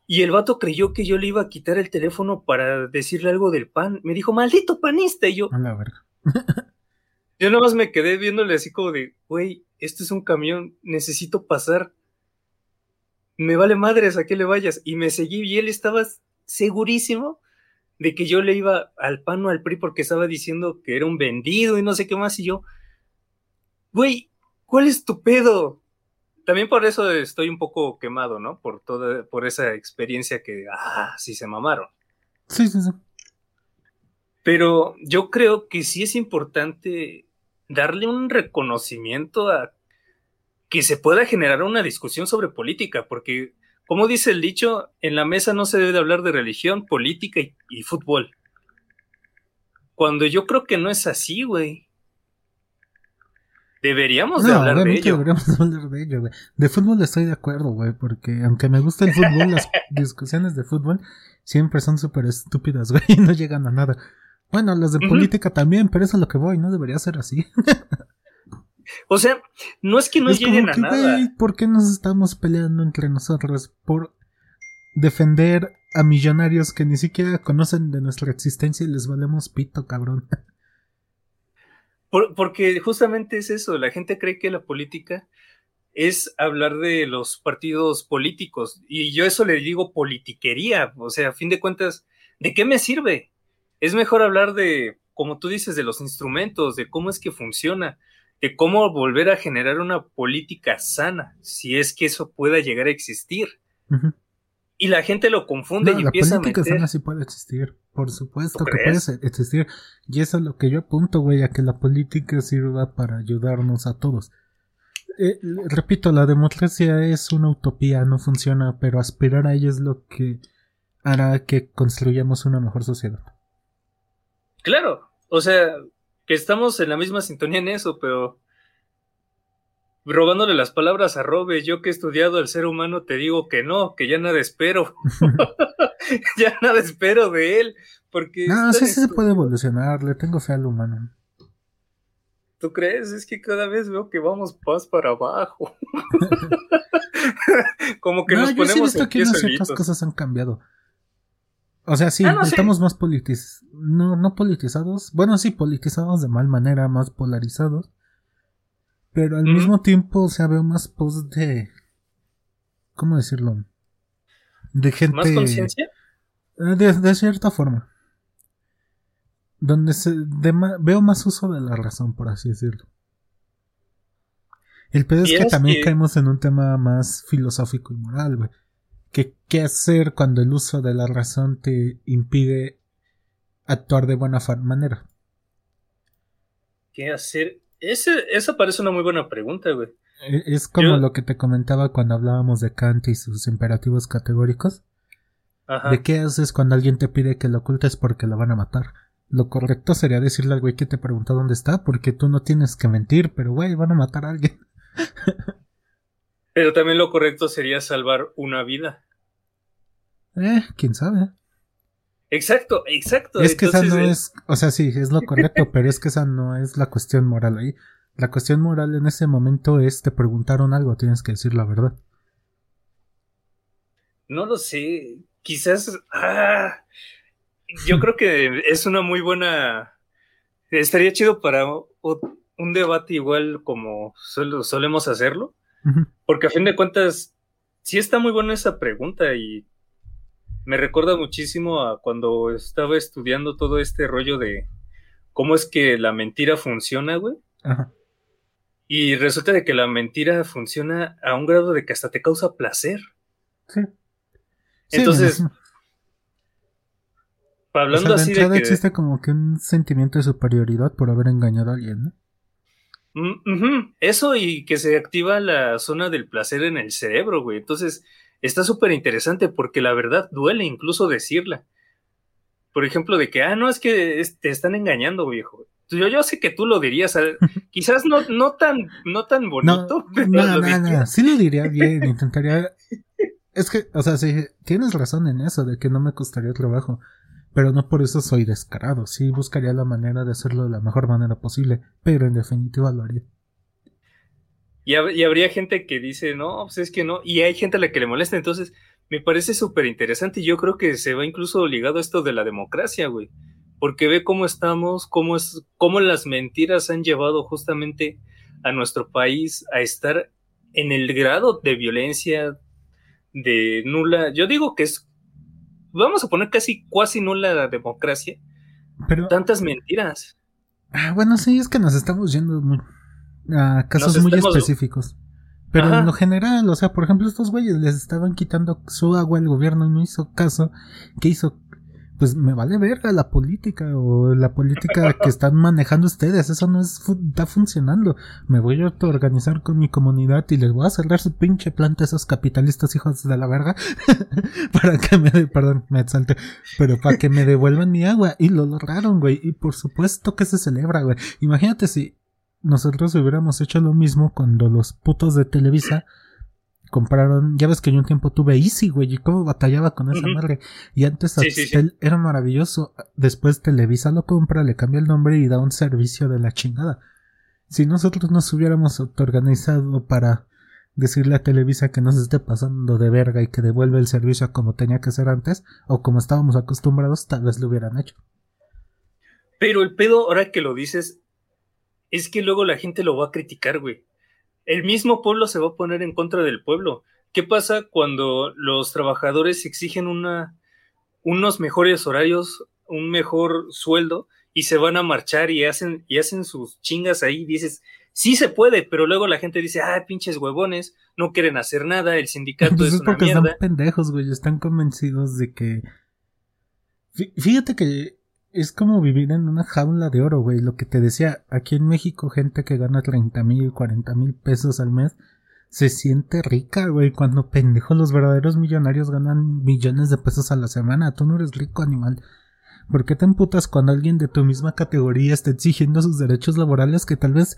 Y el vato creyó que yo le iba a quitar el teléfono para decirle algo del pan. Me dijo, maldito panista. Y yo. A la verga. yo nada más me quedé viéndole así como de, güey, esto es un camión, necesito pasar. Me vale madres a que le vayas. Y me seguí y él estaba segurísimo de que yo le iba al pan o al PRI porque estaba diciendo que era un vendido y no sé qué más. Y yo, güey, ¿cuál es tu pedo? También por eso estoy un poco quemado, ¿no? Por toda, por esa experiencia que, ah, sí se mamaron. Sí, sí, sí. Pero yo creo que sí es importante darle un reconocimiento a que se pueda generar una discusión sobre política, porque, como dice el dicho, en la mesa no se debe hablar de religión, política y fútbol. Cuando yo creo que no es así, güey. Deberíamos de hablar de ello. Deberíamos hablar de ello, güey. De fútbol estoy de acuerdo, güey, porque aunque me gusta el fútbol, las discusiones de fútbol siempre son súper estúpidas, güey, y no llegan a nada. Bueno, las de política también, pero eso es lo que voy, no debería ser así. o sea, no es que no lleguen a nada. ¿Por qué nos estamos peleando entre nosotros por defender a millonarios que ni siquiera conocen de nuestra existencia y les valemos pito, cabrón? Porque justamente es eso, la gente cree que la política es hablar de los partidos políticos y yo eso le digo politiquería, o sea, a fin de cuentas, ¿de qué me sirve? Es mejor hablar de, como tú dices, de los instrumentos, de cómo es que funciona, de cómo volver a generar una política sana, si es que eso pueda llegar a existir. Y la gente lo confunde y empieza a meter... La política sí puede existir. Por supuesto que puede existir. Y eso es lo que yo apunto, güey, a que la política sirva para ayudarnos a todos. Eh, repito, la democracia es una utopía, no funciona, pero aspirar a ella es lo que hará que construyamos una mejor sociedad. Claro, o sea, que estamos en la misma sintonía en eso, pero robándole las palabras a Robe, yo que he estudiado al ser humano te digo que no, que ya nada espero. ya nada espero de él. Porque no, sí, sí se puede evolucionar, le tengo fe al humano. ¿Tú crees? Es que cada vez veo que vamos más para abajo. Como que nos ponemos yo he visto que unas ciertas cosas han cambiado. O sea, sí, ah, estamos más politizados. No, no politizados. Bueno, sí, politizados de mal manera, más polarizados. Pero al mismo tiempo, o sea, veo más post de. ¿Cómo decirlo? De gente. ¿Más conciencia? Eh, de, cierta forma. Donde se. veo más uso de la razón, por así decirlo. El pedo es que también caemos en un tema más filosófico y moral, güey qué hacer cuando el uso de la razón te impide actuar de buena manera. ¿Qué hacer? Ese, esa parece una muy buena pregunta, güey. E, es como lo que te comentaba cuando hablábamos de Kant y sus imperativos categóricos. Ajá. ¿De qué haces cuando alguien te pide que lo ocultes porque lo van a matar? Lo correcto sería decirle al güey que te preguntó dónde está, porque tú no tienes que mentir, pero güey, van a matar a alguien. pero también lo correcto sería salvar una vida. Eh, quién sabe. Exacto, exacto. Es que esa no es, o sea, sí, es lo correcto, pero es que esa no es la cuestión moral ahí. La cuestión moral en ese momento es te preguntaron algo, tienes que decir la verdad. No lo sé, quizás, ah, yo creo que es una muy buena, estaría chido para un debate igual como solemos hacerlo, porque a fin de cuentas, sí está muy buena esa pregunta y me recuerda muchísimo a cuando estaba estudiando todo este rollo de cómo es que la mentira funciona, güey. Ajá. Y resulta de que la mentira funciona a un grado de que hasta te causa placer. Sí. Entonces, hablando así de que existe como que un sentimiento de superioridad por haber engañado a alguien, ¿no? Mm, Eso y que se activa la zona del placer en el cerebro, güey. Entonces, está súper interesante porque la verdad duele incluso decirla. Por ejemplo, de que, ah, no, es que te están engañando, viejo. Yo, yo sé que tú lo dirías, quizás no, no, tan, no tan bonito. No, no, no, sí lo diría bien, intentaría... Es que, o sea, sí, tienes razón en eso, de que no me costaría trabajo, pero no por eso soy descarado, sí buscaría la manera de hacerlo de la mejor manera posible, pero en definitiva lo haría. Y, habría gente que dice, no, pues es que no, y hay gente a la que le molesta, entonces me parece súper interesante y yo creo que se va incluso ligado a esto de la democracia, güey, porque ve cómo estamos, cómo, es, cómo las mentiras han llevado justamente a nuestro país a estar en el grado de violencia, de nula, yo digo que es, vamos a poner casi, cuasi nula democracia, pero tantas mentiras. Ah, bueno, sí, es que nos estamos yendo muy, a casos muy específicos. Pero en lo general, o sea, por ejemplo, estos güeyes les estaban quitando su agua al gobierno y no hizo caso. ¿Qué hizo? Pues me vale verga la política o la política que están manejando ustedes. Eso no está funcionando. Me voy a organizar con mi comunidad y les voy a cerrar su pinche planta a esos capitalistas hijos de la verga. para que me, perdón, me exalte. Pero para que me devuelvan mi agua. Y lo lograron, güey. Y por supuesto que se celebra, güey. Imagínate si nosotros hubiéramos hecho lo mismo cuando los putos de Televisa compraron, ya ves que yo un tiempo tuve Easy, güey, y cómo batallaba con esa madre. Y antes era maravilloso. Después Televisa lo compra, le cambia el nombre y da un servicio de la chingada. Si nosotros nos hubiéramos autoorganizado para decirle a Televisa que no se esté pasando de verga y que devuelve el servicio como tenía que ser antes, o como estábamos acostumbrados, tal vez lo hubieran hecho. Pero el pedo, ahora que lo dices, es que luego la gente lo va a criticar, güey. El mismo pueblo se va a poner en contra del pueblo. ¿Qué pasa cuando los trabajadores exigen una, unos mejores horarios, un mejor sueldo y se van a marchar y hacen, y hacen sus chingas ahí? Dices, sí se puede, pero luego la gente dice, ah, pinches huevones, no quieren hacer nada, el sindicato pues es, una porque están pendejos, güey, están convencidos de que... Fíjate que es como vivir en una jaula de oro, güey. Lo que te decía, aquí en México, gente que gana 30 mil, 40 mil pesos al mes, se siente rica, güey. Cuando pendejos los verdaderos millonarios ganan millones de pesos a la semana. Tú no eres rico, animal. ¿Por qué te emputas cuando alguien de tu misma categoría está exigiendo sus derechos laborales que tal vez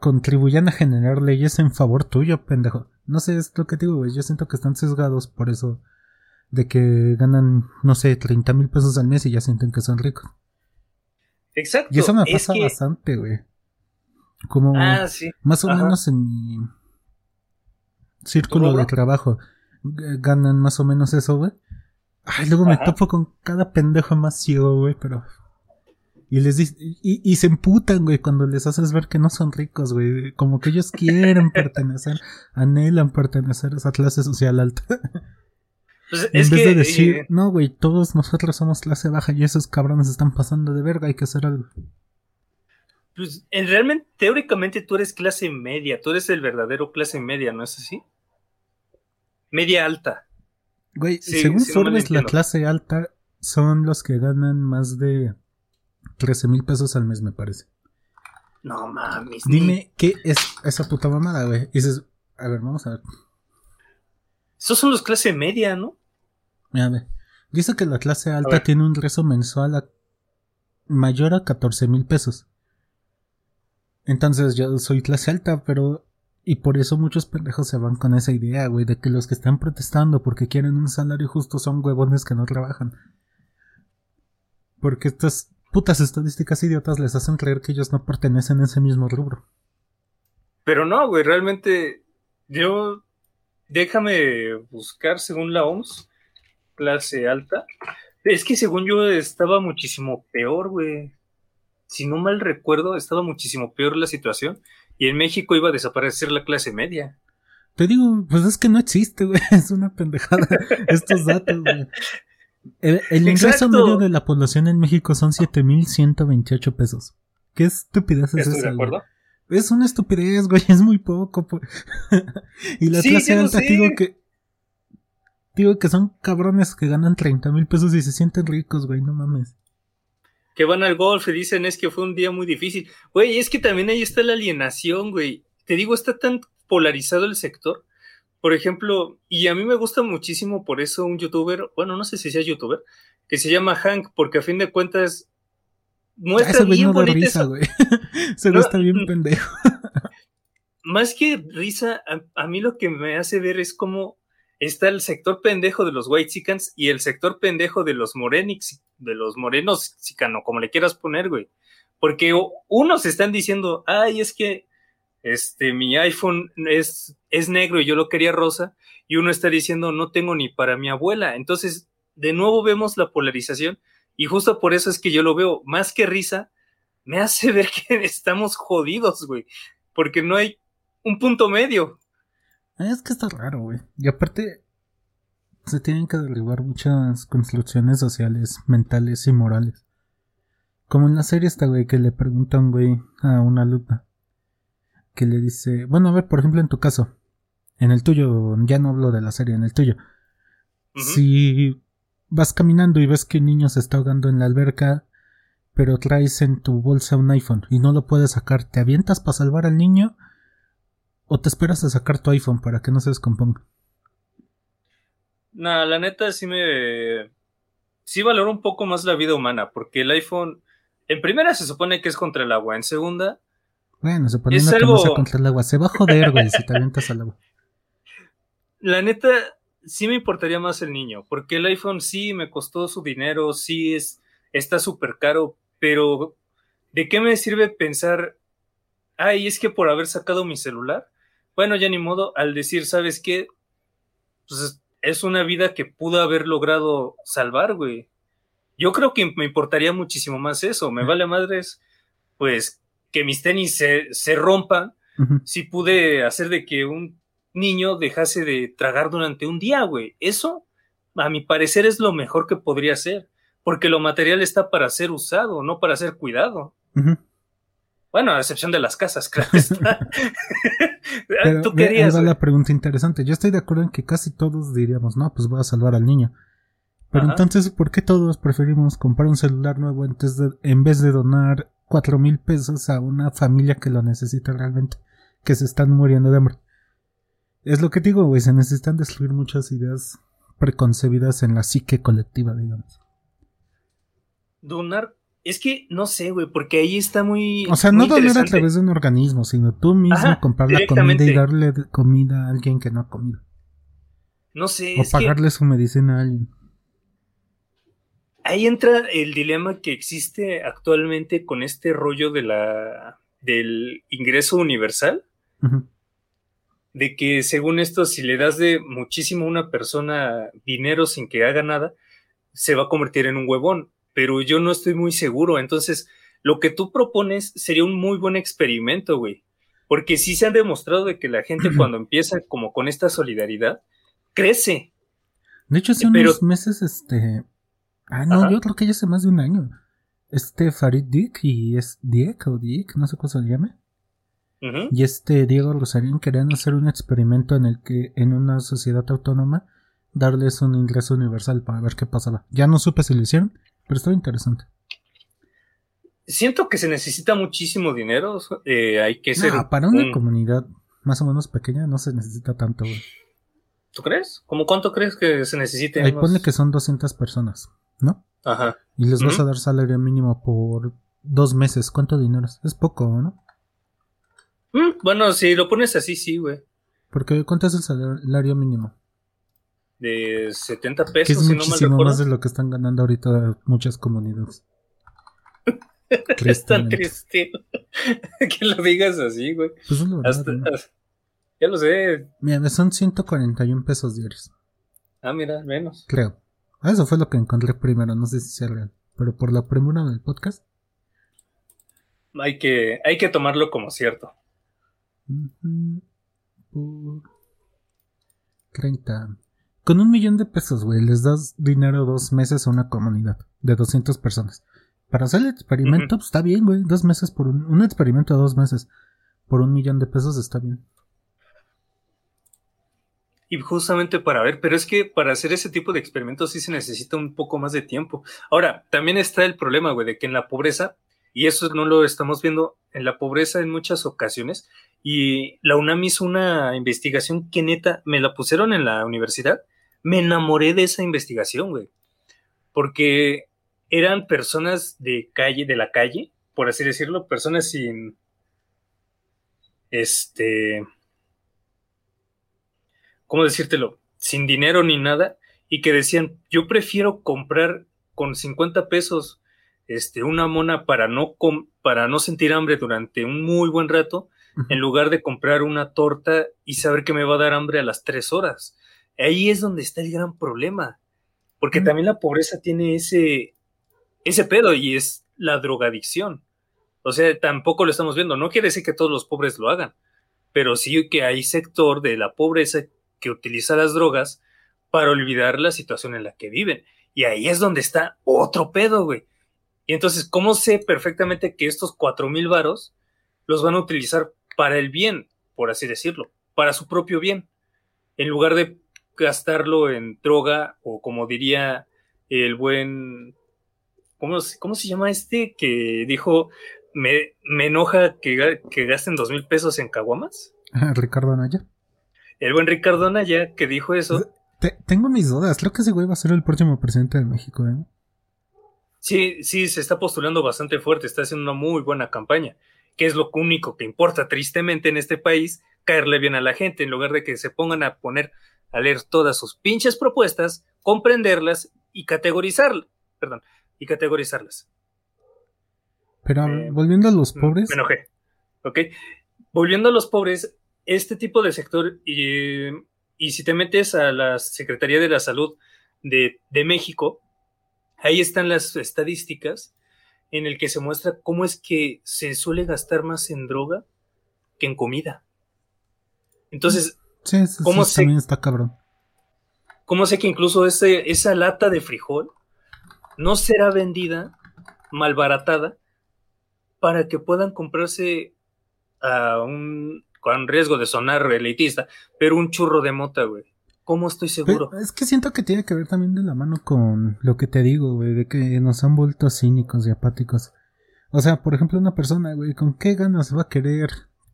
contribuyan a generar leyes en favor tuyo, pendejo? No sé, es lo que digo, güey. Yo siento que están sesgados por eso de que ganan, no sé, 30 mil pesos al mes y ya sienten que son ricos. Exacto. Y eso me pasa bastante, güey. Como ah, sí. más o menos en mi círculo de trabajo ganan más o menos eso, güey. Ay, luego me topo con cada pendejo más ciego, güey, pero y les y, y, se emputan, güey, cuando les haces ver que no son ricos, güey. Como que ellos quieren pertenecer, anhelan pertenecer a esa clase social alta. Pues en vez de decir, eh, no, güey, todos nosotros somos clase baja y esos cabrones están pasando de verga, hay que hacer algo. Pues en, realmente, teóricamente tú eres clase media, tú eres el verdadero clase media, ¿no es así? Media alta. Güey, según Forbes, la clase alta son los que ganan más de 13 mil pesos al mes, me parece. No mames. Dime qué es esa puta mamada, güey. dices, a ver, vamos a ver. Esos son los clase media, ¿no? Mira, ve. Dice que la clase alta tiene un ingreso mensual mayor a 14 mil pesos. Entonces yo soy clase alta, pero... Y por eso muchos pendejos se van con esa idea, güey, de que los que están protestando porque quieren un salario justo son huevones que no trabajan. Porque estas putas estadísticas idiotas les hacen creer que ellos no pertenecen a ese mismo rubro. Pero no, güey, realmente yo déjame buscar según la OMS, clase alta. Es que según yo estaba muchísimo peor, güey. Si no mal recuerdo, estaba muchísimo peor la situación. Y en México iba a desaparecer la clase media. Te digo, pues es que no existe, güey. Es una pendejada estos datos, güey. El, ingreso medio de la población en México son 7.128 pesos. ¿Qué estupidez es esa? Es una estupidez, güey, es muy poco. y la clase alta, digo que. Digo que son cabrones que ganan 30 mil pesos y se sienten ricos, güey, no mames. Que van al golf y dicen es que fue un día muy difícil. Güey, es que también ahí está la alienación, güey. Te digo, está tan polarizado el sector por ejemplo, y a mí me gusta muchísimo por eso un youtuber, bueno, no sé si sea youtuber, que se llama Hank, porque a fin de cuentas muestra bien no risa, güey. se no, está bien mm, pendejo. más que risa, a, mí lo que me hace ver es cómo está el sector pendejo de los white chickens y el sector pendejo de los morenix, de los morenos chicano, como le quieras poner, güey. Porque unos están diciendo, ay, es que este, mi iPhone es, es negro y yo lo quería rosa, y uno está diciendo, no tengo ni para mi abuela. Entonces, de nuevo vemos la polarización, y justo por eso es que yo lo veo, más que risa, me hace ver que estamos jodidos, güey, porque no hay un punto medio. Es que está raro, güey. Y aparte, se tienen que derribar muchas construcciones sociales, mentales y morales. Como en la serie esta, güey, que le preguntan, güey, a una alumna que le dice, bueno, a ver, por ejemplo, en tu caso, en el tuyo, ya no hablo de la serie, en el tuyo, si vas caminando y ves que un niño se está ahogando en la alberca, pero traes en tu bolsa un iPhone y no lo puedes sacar, ¿te avientas para salvar al niño? ¿O te esperas a sacar tu iPhone para que no se descomponga? Nah, la neta sí me. Sí valoro un poco más la vida humana, porque el iPhone. En primera se supone que es contra el agua, en segunda bueno, suponiendo que no se contra el agua, se va a joder, güey, si te avientas al agua. La neta, sí me importaría más el niño, porque el iPhone sí me costó su dinero, sí es, está súper caro, pero ¿de qué me sirve pensar, ay, es que por haber sacado mi celular? Bueno, ya ni modo, al decir, ¿sabes qué? Pues es una vida que pudo haber logrado salvar, güey. Yo creo que me importaría muchísimo más eso. Me vale madres, pues, que mis tenis se, rompan, si pude hacer de que un niño dejase de tragar durante un día, güey. Eso, a mi parecer, es lo mejor que podría ser, porque lo material está para ser usado, no para ser cuidado. Bueno, a excepción de las casas, claro está. Tú querías. la pregunta interesante. Yo estoy de acuerdo en que casi todos diríamos, no, pues voy a salvar al niño. Pero entonces, ¿por qué todos preferimos comprar un celular nuevo antes de, en vez de donar cuatro mil pesos a una familia que lo necesita realmente, que se están muriendo de hambre. Es lo que digo, güey, se necesitan destruir muchas ideas preconcebidas en la psique colectiva, digamos. Donar, es que no sé, güey, porque ahí está muy. O sea, no donar a través de un organismo, sino tú mismo comprar la comida y darle comida a alguien que no ha comido. No sé. O pagarle su medicina a alguien. Ahí entra el dilema que existe actualmente con este rollo de la del ingreso universal. De que según esto, si le das de muchísimo a una persona dinero sin que haga nada, se va a convertir en un huevón. Pero yo no estoy muy seguro. Entonces, lo que tú propones sería un muy buen experimento, güey. Porque sí se han demostrado de que la gente cuando empieza como con esta solidaridad, crece. De hecho, hace unos meses, este... Ah, no, yo creo que ya hace más de un año. Este Farid Dick y es Dick o Dick, no sé cómo se llame. Y este Diego Rosarín querían hacer un experimento en el que en una sociedad autónoma darles un ingreso universal para ver qué pasaba. Ya no supe si lo hicieron, pero estaba interesante siento que se necesita muchísimo dinero. Eh, hay que ser. para una comunidad más o menos pequeña no se necesita tanto, ¿Tú crees? ¿Cómo cuánto crees que se necesite? Ahí pone que son 200 personas, ¿no? Ajá. Y les vas a dar salario mínimo por dos meses. ¿Cuánto dinero es? Es poco, ¿no? Mm, bueno, si lo pones así, sí, güey. Porque ¿cuánto es el salario mínimo? De 70 pesos, que es muchísimo más de lo que están ganando ahorita muchas comunidades. es tan triste que lo digas así, güey. Pues ya lo sé. Mira, son 141 pesos diarios. Ah, mira, menos. Creo. Eso fue lo que encontré primero, no sé si sea real. Pero por la premura del podcast. Hay que, hay que tomarlo como cierto. Por 30. Con un millón de pesos, güey, les das dinero dos meses a una comunidad de 200 personas. Para hacer el experimento, pues, está bien, güey. Dos meses por un, un experimento de dos meses por un millón de pesos está bien. Y justamente para ver, pero es que para hacer ese tipo de experimentos sí se necesita un poco más de tiempo. Ahora, también está el problema, güey, de que en la pobreza, y eso no lo estamos viendo, en la pobreza en muchas ocasiones, y la UNAM hizo una investigación que neta, me la pusieron en la universidad, me enamoré de esa investigación, güey. Porque eran personas de calle, de la calle, por así decirlo, personas sin, este, ¿cómo decírtelo? Sin dinero ni nada, y que decían, yo prefiero comprar con 50 pesos este, una mona para no, para no sentir hambre durante un muy buen rato, en lugar de comprar una torta y saber que me va a dar hambre a las tres horas. Ahí es donde está el gran problema, porque también la pobreza tiene ese, ese pedo y es la drogadicción. O sea, tampoco lo estamos viendo. No quiere decir que todos los pobres lo hagan, pero sí que hay sector de la pobreza que utiliza las drogas para olvidar la situación en la que viven. Y ahí es donde está otro pedo, güey. Y entonces, ¿cómo sé perfectamente que estos cuatro mil varos los van a utilizar para el bien, por así decirlo, para su propio bien, en lugar de gastarlo en droga o como diría el buen ¿cómo, se llama este que dijo, me, me enoja que, que gasten dos mil pesos en caguamas? Ricardo Anaya. El buen Ricardo Anaya que dijo eso. tengo mis dudas, creo que ese güey va a ser el próximo presidente de México, ¿eh? Sí, sí, se está postulando bastante fuerte, está haciendo una muy buena campaña, que es lo único que importa tristemente en este país, caerle bien a la gente, en lugar de que se pongan a poner a leer todas sus pinches propuestas, comprenderlas y categorizarlas, perdón, y categorizarlas. Pero eh, volviendo a los pobres. Me enojé. Ok. Volviendo a los pobres, este tipo de sector, y, y si te metes a la Secretaría de la Salud de, de, México, ahí están las estadísticas en el que se muestra cómo es que se suele gastar más en droga que en comida. Entonces, sí, ¿cómo también está cabrón. ¿Cómo sé que incluso ese, esa lata de frijol no será vendida malbaratada para que puedan comprarse a un con riesgo de sonar elitista, pero un churro de mota, güey. ¿Cómo estoy seguro? es que siento que tiene que ver también de la mano con lo que te digo, güey, de que nos han vuelto cínicos y apáticos. O sea, por ejemplo, una persona, güey, ¿con qué ganas va a querer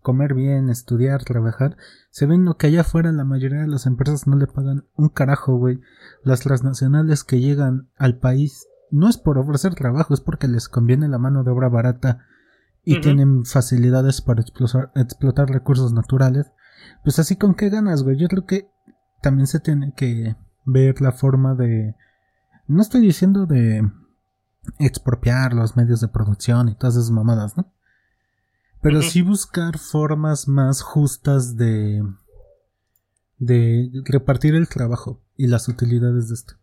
comer bien, estudiar, trabajar, se ven lo que allá afuera la mayoría de las empresas no le pagan un carajo, güey. Las transnacionales que llegan al país no es por ofrecer trabajo, es porque les conviene la mano de obra barata y tienen facilidades para explotar, explotar recursos naturales. Pues así con qué ganas, güey. Yo creo que también se tiene que ver la forma de... No estoy diciendo de expropiar los medios de producción y todas esas mamadas, ¿no? Pero sí buscar formas más justas de de repartir el trabajo y las utilidades de esto.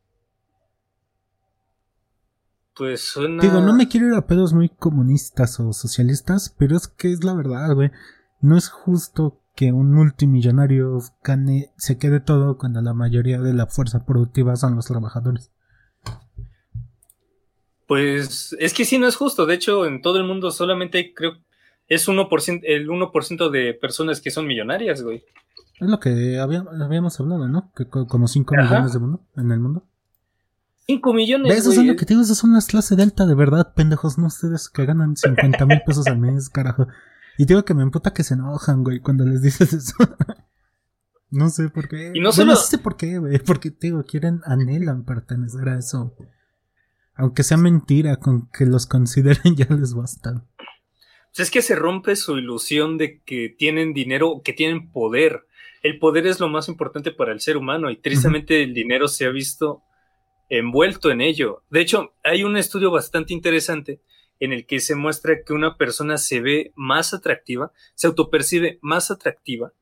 Pues suena... Digo, no me quiero ir a pedos muy comunistas o socialistas, pero es que es la verdad, güey. No es justo que un multimillonario gane, se quede todo cuando la mayoría de la fuerza productiva son los trabajadores. Pues es que sí, no es justo. De hecho, en todo el mundo solamente hay, creo, es 1%, el 1% de personas que son millonarias, güey. Es lo que habíamos hablado, ¿no? Que como 5 millones de mundo, en el mundo. 5 millones. Eso es lo que te digo, esas son las clases delta de verdad, pendejos, no ustedes que ganan 50 mil pesos al mes, carajo. Y digo que me emputa que se enojan, güey, cuando les dices eso. no sé por qué. Y no solo... sé por qué, güey, porque te digo, quieren, anhelan pertenecer a eso. Aunque sea mentira, con que los consideren ya les basta. Pues es que se rompe su ilusión de que tienen dinero, que tienen poder el poder es lo más importante para el ser humano y tristemente el dinero se ha visto envuelto en ello. De hecho, hay un estudio bastante interesante en el que se muestra que una persona se ve más atractiva, se autopercibe más atractiva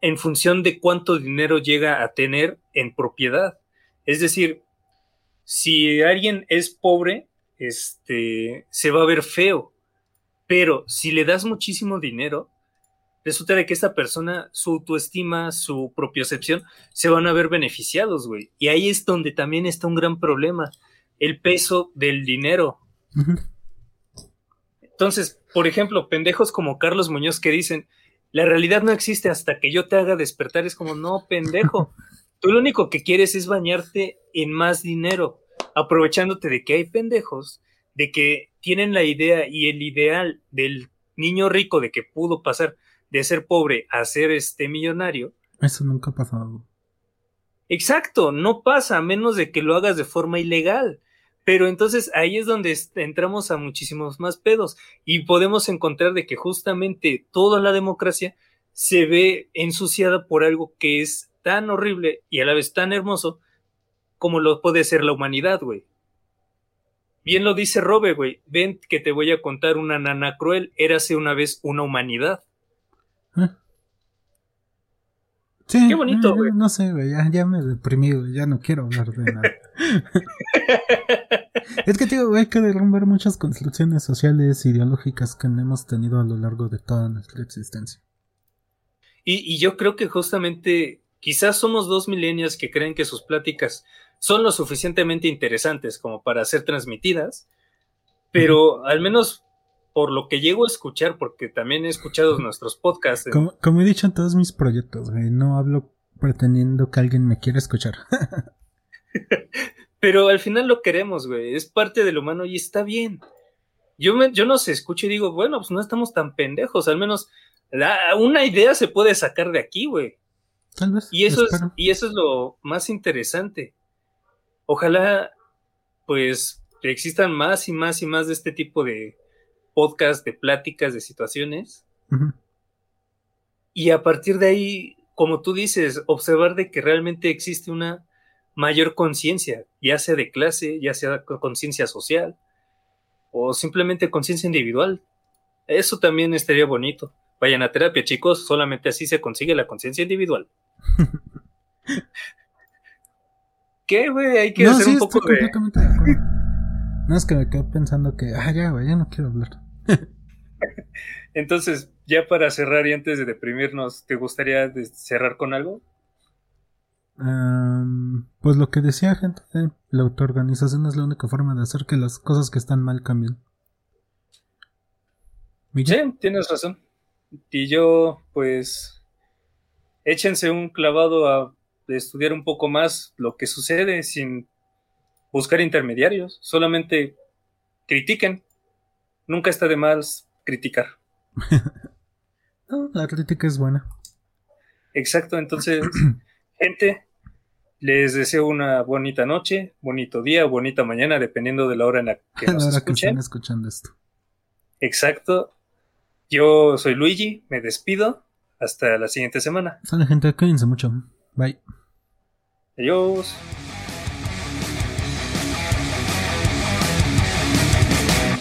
en función de cuánto dinero llega a tener en propiedad. Es decir, si alguien es pobre, este, se va a ver feo, pero si le das muchísimo dinero, resulta de que esta persona, su autoestima, su propiocepción, se van a ver beneficiados, güey. Y ahí es donde también está un gran problema, el peso del dinero. Entonces, por ejemplo, pendejos como Carlos Muñoz que dicen, la realidad no existe hasta que yo te haga despertar, es como, no, pendejo. Tú lo único que quieres es bañarte en más dinero, aprovechándote de que hay pendejos, de que tienen la idea y el ideal del niño rico de que pudo pasar de ser pobre a ser este millonario. Eso nunca ha pasado. Exacto, no pasa a menos de que lo hagas de forma ilegal. Pero entonces ahí es donde entramos a muchísimos más pedos y podemos encontrar de que justamente toda la democracia se ve ensuciada por algo que es tan horrible y a la vez tan hermoso como lo puede ser la humanidad, güey. Bien lo dice Robe, güey. Ven que te voy a contar una nana cruel. Érase una vez una humanidad. Sí, Qué bonito, güey. no sé, güey, ya, me he deprimido, ya no quiero hablar de nada. es que, tío, hay que derrumbar muchas construcciones sociales, ideológicas que hemos tenido a lo largo de toda nuestra existencia. Y, yo creo que justamente, quizás somos dos milenios que creen que sus pláticas son lo suficientemente interesantes como para ser transmitidas, pero al menos por lo que llego a escuchar, porque también he escuchado nuestros podcasts. Como, he dicho en todos mis proyectos, no hablo pretendiendo que alguien me quiera escuchar. Pero al final lo queremos, güey. Es parte del humano y está bien. Yo, me, yo nos escucho y digo, bueno, pues no estamos tan pendejos. Al menos una idea se puede sacar de aquí, güey. Tal vez. Y eso, es, y eso es lo más interesante. Ojalá, pues, existan más y más y más de este tipo de, podcast de pláticas de situaciones. Y a partir de ahí, como tú dices, observar de que realmente existe una mayor conciencia, ya sea de clase, ya sea conciencia social o simplemente conciencia individual. Eso también estaría bonito. Vayan a terapia, chicos, solamente así se consigue la conciencia individual. ¿Qué, güey? Hay que hacer un poco de... No es que me quedo pensando que, ah, ya, güey, ya no quiero hablar. Entonces, ya para cerrar y antes de deprimirnos, ¿te gustaría cerrar con algo? pues lo que decía gente, la autoorganización es la única forma de hacer que las cosas que están mal cambien. Sí, tienes razón. Y yo, pues, échense un clavado a estudiar un poco más lo que sucede sin buscar intermediarios, solamente critiquen. Nunca está de más criticar. la crítica es buena. Exacto, entonces, gente, les deseo una bonita noche, bonito día, bonita mañana, dependiendo de la hora en la que nos la escuchen. Que escuchando esto. Exacto. Yo soy Luigi, me despido. Hasta la siguiente semana. Sale gente, cuídense mucho. Bye. Adiós.